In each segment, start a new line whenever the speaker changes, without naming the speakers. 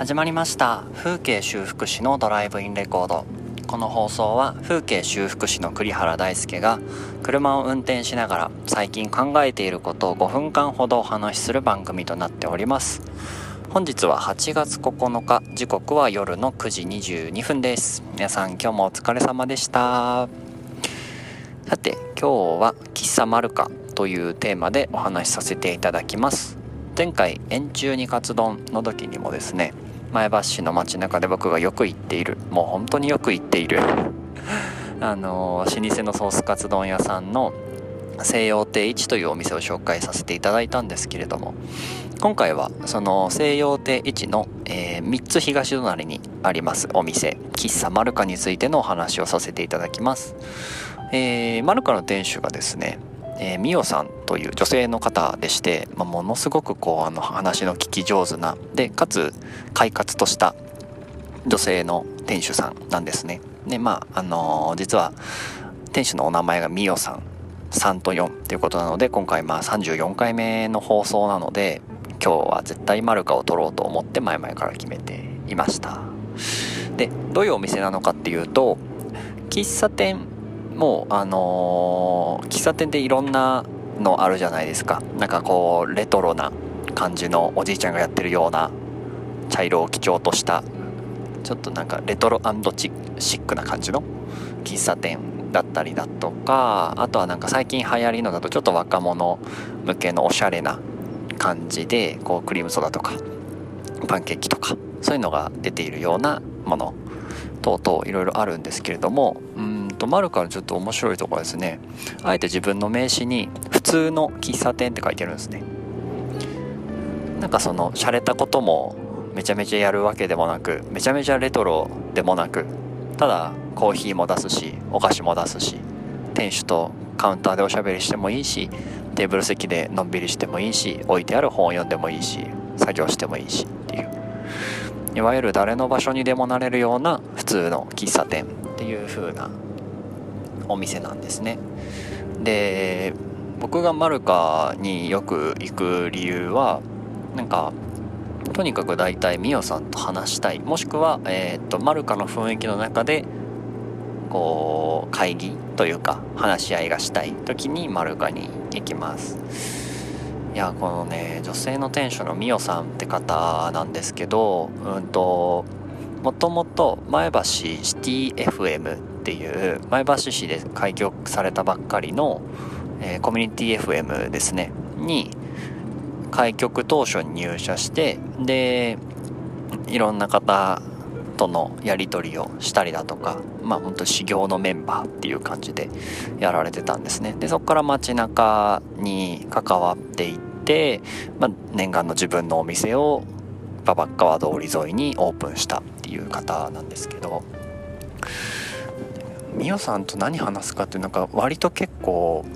始まりました。風景修復師のドライブインレコード。この放送は風景修復師の栗原大輔が車を運転しながら最近考えていることを5分間ほどお話しする番組となっております。本日は8月9日時刻は夜の9時22分です。皆さん今日もお疲れ様でした。さて今日は喫茶マルカというテーマでお話しさせていただきます。前回円柱にカツ丼の時にもですね前橋市の街中で僕がよく行っている。もう本当によく行っている。あの老舗のソースカツ丼屋さんの西洋亭一というお店を紹介させていただいたんですけれども今回はその西洋亭一の、えー、3つ東隣にありますお店喫茶マルカについてのお話をさせていただきます、えー、マルカの店主がですねえー、ミオさんという女性の方でして、まあ、ものすごくこうあの話の聞き上手なでかつ快活とした女性の店主さんなんですね。でまああのー、実は店主のお名前がミオさん3と4っていうことなので今回まあ34回目の放送なので今日は絶対マルカを取ろうと思って前々から決めていました。でどういうお店なのかっていうと喫茶店もうあのー、喫茶店でいろんなのあるじゃないですか。なんかこうレトロな感じのおじいちゃんがやってるような茶色を基調としたちょっとなんかレトロチシックな感じの喫茶店だったりだとかあとはなんか最近流行りのだとちょっと若者向けのおしゃれな感じでこうクリームソーダとかパンケーキとかそういうのが出ているようなもの等々いろいろあるんですけれどもうんとマルカのちょっと面白いとこですねあえて自分の名刺に普通の喫茶店って書いてるんですね。なんかその洒落たこともめちゃめちゃやるわけでもなくめちゃめちゃレトロでもなくただコーヒーも出すしお菓子も出すし店主とカウンターでおしゃべりしてもいいしテーブル席でのんびりしてもいいし置いてある本を読んでもいいし作業してもいいしっていう。いわゆる誰の場所にでもなれるような普通の喫茶店っていう風なお店なんですね。で僕がマルカによく行く理由はなんかとにかく大体ミオさんと話したい。もしくは、えーと、とマルカの雰囲気の中でこう会議というか話し合いがしたい。時にマルカに行きます。いやこのね女性の店主のミオさんって方なんですけどうんともともと前橋シティ FM っていう前橋市で開局されたばっかりの、えー、コミュニティ FM ですね。に開局当初に入社してでいろんな方とのやり取りをしたりだとかまあ本当修行のメンバーっていう感じでやられてたんですね。でそこから街中に関わっていって、まあ、念願の自分のお店を馬場川通り沿いにオープンしたっていう方なんですけど。みおさんと何話すかっていうなんか割と結構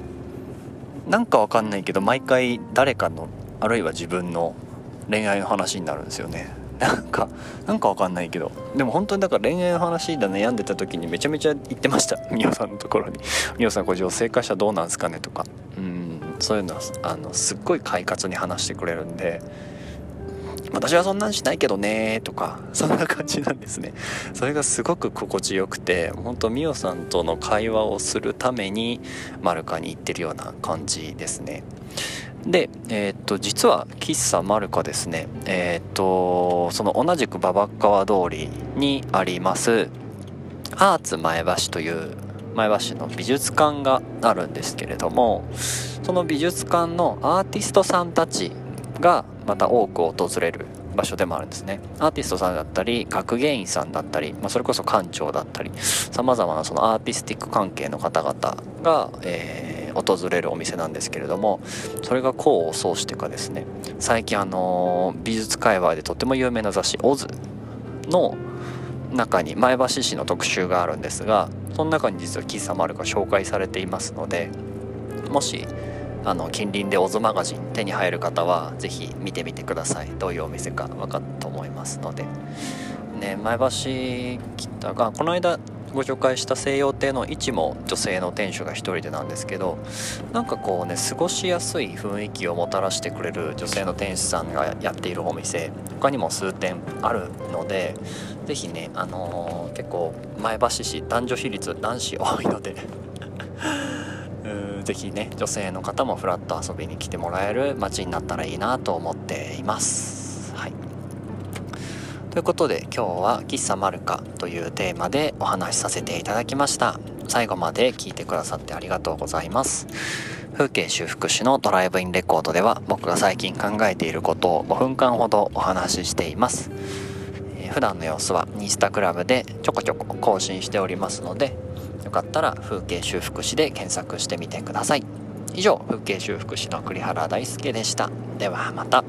なんかわかんないけど毎回誰かのあるいは自分の恋愛の話になるんですよね。なんかなんかわかんないけど。でも本当にだから恋愛の話で悩んでた時にめちゃめちゃ言ってました。みおさんのところに「みおさんこれ女性化したらどうなんすかね?」とか。うんそういうのはあのすっごい快活に話してくれるんで私はそんなんしないけどねとかそんな感じなんですね。それがすごく心地よくて本当ミオさんとの会話をするためにマルカに行ってるような感じですね。で、えー、っと実は喫茶マルカですね。えー、っとその同じく馬場川通りにありますアーツ前橋という前橋の美術館があるんですけれどもその美術館のアーティストさんたちがまた多く訪れる場所でもあるんですね。アーティストさんだったり学芸員さんだったり、まあ、それこそ館長だったりさまざまなそのアーティスティック関係の方々が、えー、訪れるお店なんですけれどもそれが功を奏してかですね最近あのー、美術界隈でとっても有名な雑誌「オズの中に前橋市の特集があるんですがその中に実は喫茶マルが紹介されていますのでもしあの近隣でオズマガジン手に入る方は是非見てみてください。どういうお店か分かったと思いますので。ね前橋来たがこの間ご紹介した西洋亭の位置も女性の店主が1人でなんですけどなんかこうね過ごしやすい雰囲気をもたらしてくれる女性の店主さんがやっているお店他にも数店あるので是非ね、あのー、結構前橋市男女比率男子多いので 是非ね女性の方もフラッと遊びに来てもらえる街になったらいいなと思っています。はい。ということで今日は「喫茶マルカ」というテーマでお話しさせていただきました。最後まで聞いてくださってありがとうございます。風景修復師のドライブインレコードでは僕が最近考えていることを5分間ほどお話ししています、え、普段の様子はニスタクラブでちょこちょこ更新しておりますのでよかったら風景修復師で検索してみてください。以上風景修復師の栗原大輔でした。ではまた。